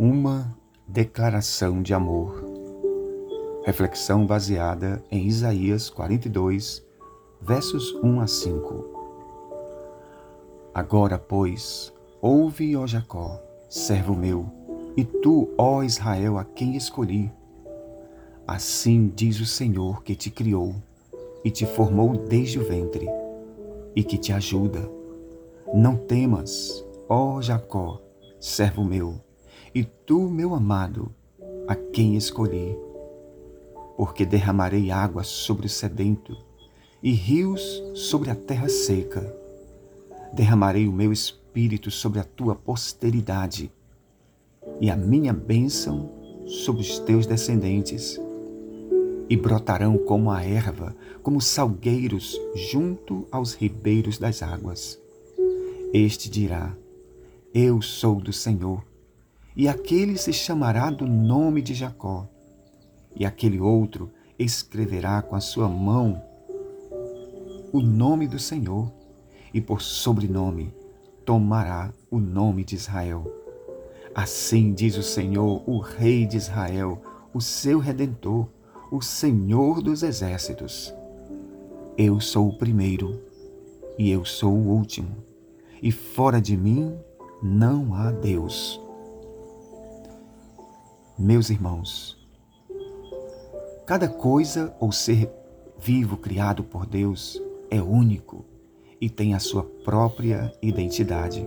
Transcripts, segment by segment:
Uma declaração de amor. Reflexão baseada em Isaías 42, versos 1 a 5. Agora, pois, ouve, ó Jacó, servo meu, e tu, ó Israel, a quem escolhi. Assim diz o Senhor que te criou e te formou desde o ventre, e que te ajuda. Não temas, ó Jacó, servo meu e tu, meu amado, a quem escolhi. Porque derramarei água sobre o sedento e rios sobre a terra seca. Derramarei o meu espírito sobre a tua posteridade e a minha bênção sobre os teus descendentes. E brotarão como a erva, como salgueiros junto aos ribeiros das águas. Este dirá: Eu sou do Senhor e aquele se chamará do nome de Jacó, e aquele outro escreverá com a sua mão o nome do Senhor, e por sobrenome tomará o nome de Israel. Assim diz o Senhor, o Rei de Israel, o seu redentor, o Senhor dos exércitos. Eu sou o primeiro e eu sou o último, e fora de mim não há Deus. Meus irmãos, cada coisa ou ser vivo criado por Deus é único e tem a sua própria identidade.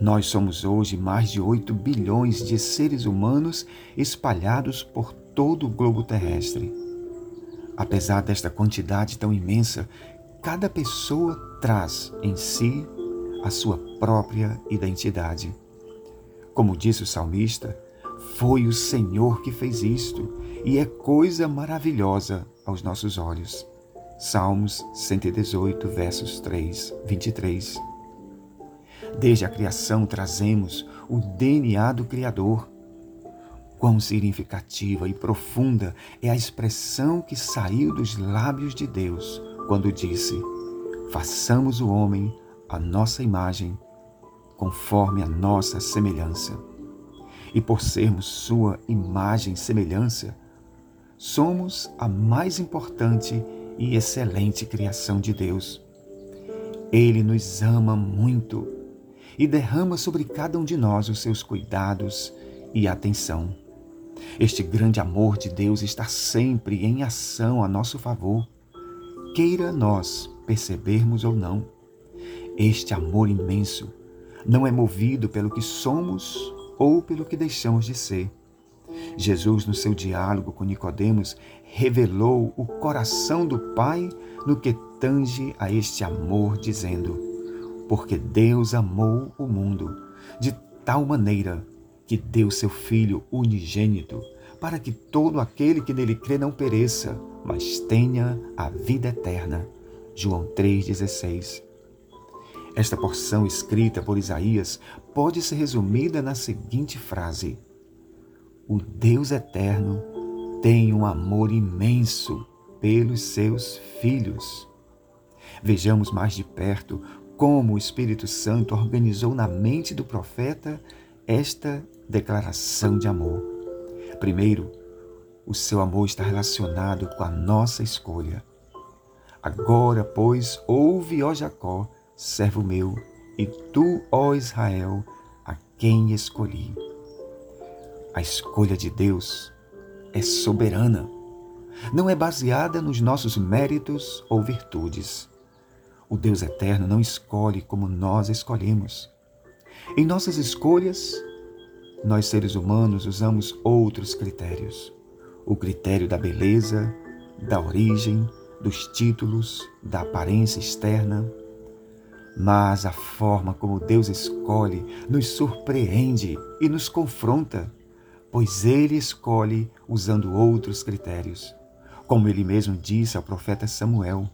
Nós somos hoje mais de 8 bilhões de seres humanos espalhados por todo o globo terrestre. Apesar desta quantidade tão imensa, cada pessoa traz em si a sua própria identidade. Como disse o salmista, foi o Senhor que fez isto e é coisa maravilhosa aos nossos olhos. Salmos 118, versos 3, 23. Desde a criação trazemos o DNA do Criador. Quão significativa e profunda é a expressão que saiu dos lábios de Deus quando disse: Façamos o homem a nossa imagem, conforme a nossa semelhança e por sermos Sua imagem e semelhança, somos a mais importante e excelente criação de Deus. Ele nos ama muito e derrama sobre cada um de nós os seus cuidados e atenção. Este grande amor de Deus está sempre em ação a nosso favor, queira nós percebermos ou não. Este amor imenso não é movido pelo que somos ou pelo que deixamos de ser. Jesus, no seu diálogo com Nicodemos, revelou o coração do Pai no que tange a este amor, dizendo: Porque Deus amou o mundo de tal maneira que deu seu Filho unigênito, para que todo aquele que nele crê não pereça, mas tenha a vida eterna. João 3,16 esta porção escrita por Isaías pode ser resumida na seguinte frase: O Deus eterno tem um amor imenso pelos seus filhos. Vejamos mais de perto como o Espírito Santo organizou na mente do profeta esta declaração de amor. Primeiro, o seu amor está relacionado com a nossa escolha. Agora, pois, ouve, ó Jacó, servo meu, e tu, ó Israel, a quem escolhi. A escolha de Deus é soberana, não é baseada nos nossos méritos ou virtudes. O Deus eterno não escolhe como nós escolhemos. Em nossas escolhas, nós seres humanos usamos outros critérios. O critério da beleza, da origem, dos títulos, da aparência externa, mas a forma como Deus escolhe nos surpreende e nos confronta, pois Ele escolhe usando outros critérios. Como ele mesmo disse ao profeta Samuel.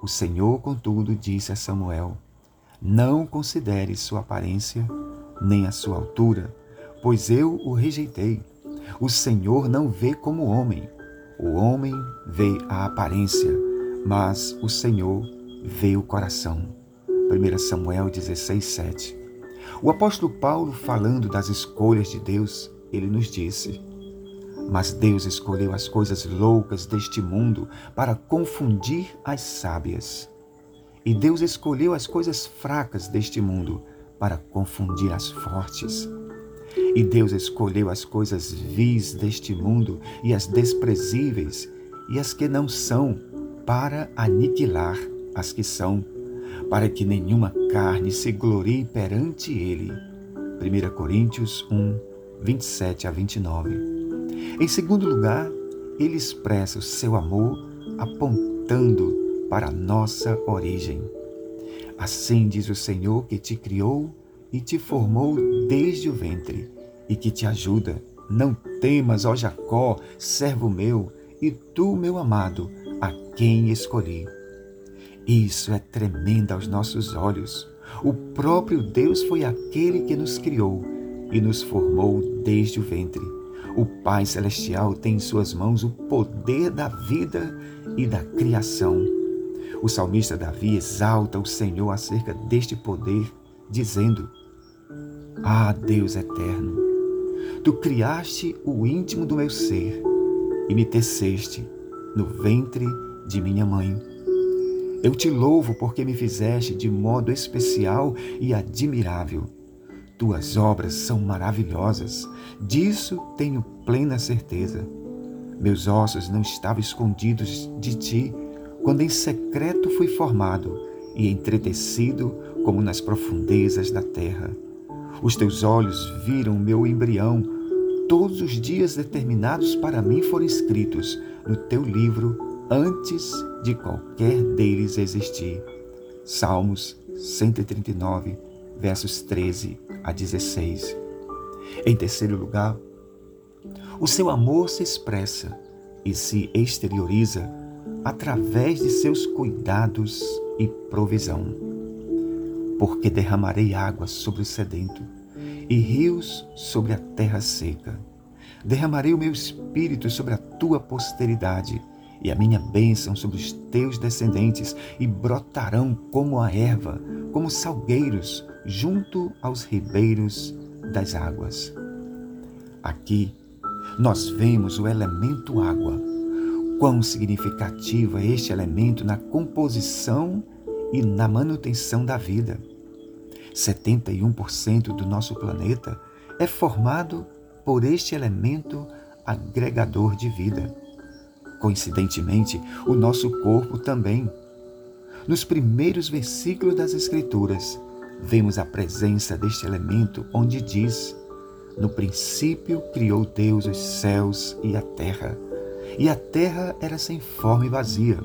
O Senhor, contudo, disse a Samuel: Não considere sua aparência nem a sua altura, pois eu o rejeitei. O Senhor não vê como homem. O homem vê a aparência, mas o Senhor vê o coração. 1 Samuel 16, 7. O apóstolo Paulo, falando das escolhas de Deus, ele nos disse: Mas Deus escolheu as coisas loucas deste mundo para confundir as sábias. E Deus escolheu as coisas fracas deste mundo para confundir as fortes. E Deus escolheu as coisas vis deste mundo e as desprezíveis e as que não são para aniquilar as que são, para que nenhuma carne se glorie perante ele. 1 Coríntios 1, 27 a 29. Em segundo lugar, ele expressa o seu amor apontando para a nossa origem. Assim diz o Senhor que te criou e te formou desde o ventre e que te ajuda. Não temas, ó Jacó, servo meu, e tu, meu amado, a quem escolhi. Isso é tremendo aos nossos olhos. O próprio Deus foi aquele que nos criou e nos formou desde o ventre. O Pai Celestial tem em suas mãos o poder da vida e da criação. O salmista Davi exalta o Senhor acerca deste poder, dizendo: Ah, Deus eterno, tu criaste o íntimo do meu ser e me teceste no ventre de minha mãe. Eu te louvo porque me fizeste de modo especial e admirável. Tuas obras são maravilhosas, disso tenho plena certeza. Meus ossos não estavam escondidos de ti, quando em secreto fui formado e entretecido como nas profundezas da terra. Os teus olhos viram o meu embrião, todos os dias determinados para mim foram escritos no teu livro antes de qualquer deles existir. Salmos 139, versos 13 a 16. Em terceiro lugar, o seu amor se expressa e se exterioriza através de seus cuidados e provisão. Porque derramarei águas sobre o sedento e rios sobre a terra seca. Derramarei o meu espírito sobre a tua posteridade e a minha bênção sobre os teus descendentes, e brotarão como a erva, como salgueiros, junto aos ribeiros das águas. Aqui nós vemos o elemento água. Quão significativo é este elemento na composição e na manutenção da vida. 71% do nosso planeta é formado por este elemento agregador de vida. Coincidentemente, o nosso corpo também. Nos primeiros versículos das Escrituras, vemos a presença deste elemento onde diz: No princípio criou Deus os céus e a terra, e a terra era sem forma e vazia,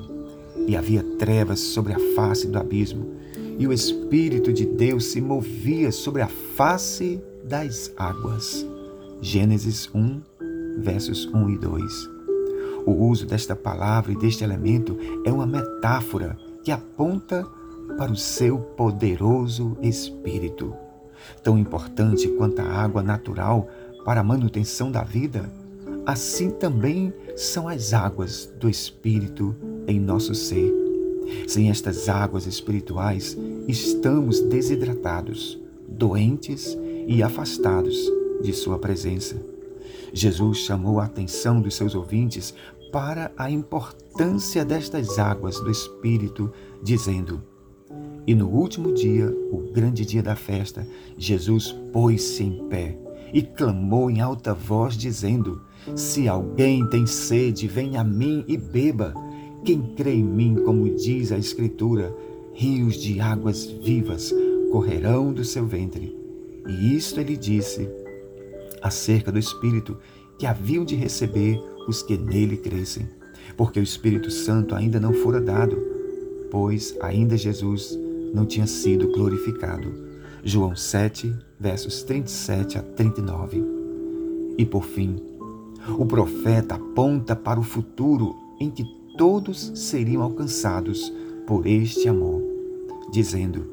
e havia trevas sobre a face do abismo, e o Espírito de Deus se movia sobre a face das águas. Gênesis 1, versos 1 e 2. O uso desta palavra e deste elemento é uma metáfora que aponta para o seu poderoso Espírito. Tão importante quanto a água natural para a manutenção da vida, assim também são as águas do Espírito em nosso ser. Sem estas águas espirituais, estamos desidratados, doentes e afastados de Sua presença. Jesus chamou a atenção dos seus ouvintes para a importância destas águas do Espírito, dizendo: E no último dia, o grande dia da festa, Jesus pôs-se em pé e clamou em alta voz, dizendo: Se alguém tem sede, venha a mim e beba. Quem crê em mim, como diz a Escritura, rios de águas vivas correrão do seu ventre. E isto ele disse acerca do Espírito que haviam de receber os que nele crescem, porque o Espírito Santo ainda não fora dado, pois ainda Jesus não tinha sido glorificado. João 7, versos 37 a 39. E por fim, o profeta aponta para o futuro em que todos seriam alcançados por este amor, dizendo: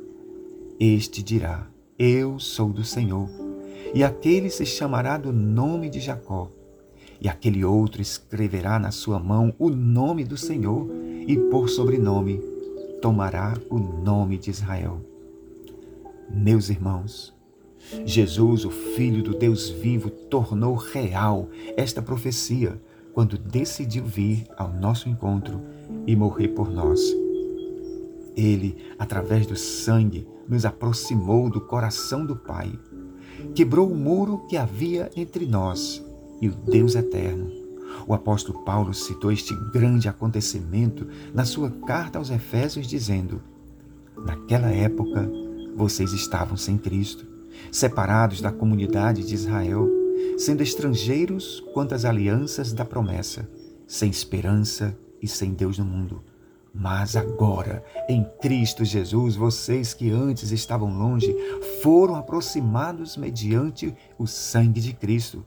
Este dirá: Eu sou do Senhor e aquele se chamará do nome de Jacó. E aquele outro escreverá na sua mão o nome do Senhor, e por sobrenome tomará o nome de Israel. Meus irmãos, Jesus, o Filho do Deus vivo, tornou real esta profecia quando decidiu vir ao nosso encontro e morrer por nós. Ele, através do sangue, nos aproximou do coração do Pai, quebrou o muro que havia entre nós e o Deus eterno. O apóstolo Paulo citou este grande acontecimento na sua carta aos Efésios, dizendo: Naquela época, vocês estavam sem Cristo, separados da comunidade de Israel, sendo estrangeiros quanto às alianças da promessa, sem esperança e sem Deus no mundo. Mas agora, em Cristo Jesus, vocês que antes estavam longe foram aproximados mediante o sangue de Cristo,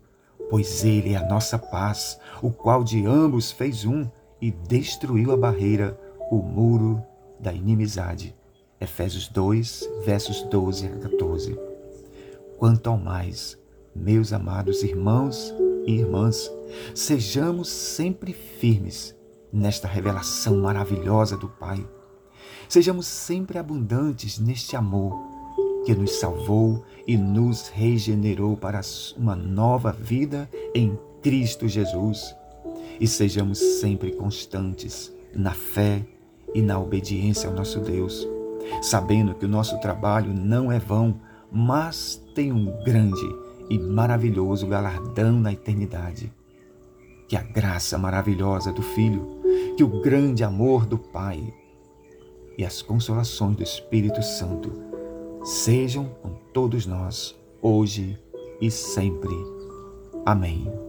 pois Ele é a nossa paz, o qual de ambos fez um e destruiu a barreira, o muro da inimizade. Efésios 2, versos 12 a 14. Quanto ao mais, meus amados irmãos e irmãs, sejamos sempre firmes nesta revelação maravilhosa do Pai. Sejamos sempre abundantes neste amor que nos salvou e nos regenerou para uma nova vida em Cristo Jesus. E sejamos sempre constantes na fé e na obediência ao nosso Deus, sabendo que o nosso trabalho não é vão, mas tem um grande e maravilhoso galardão na eternidade. Que a graça maravilhosa do Filho, que o grande amor do Pai e as consolações do Espírito Santo sejam com todos nós, hoje e sempre. Amém.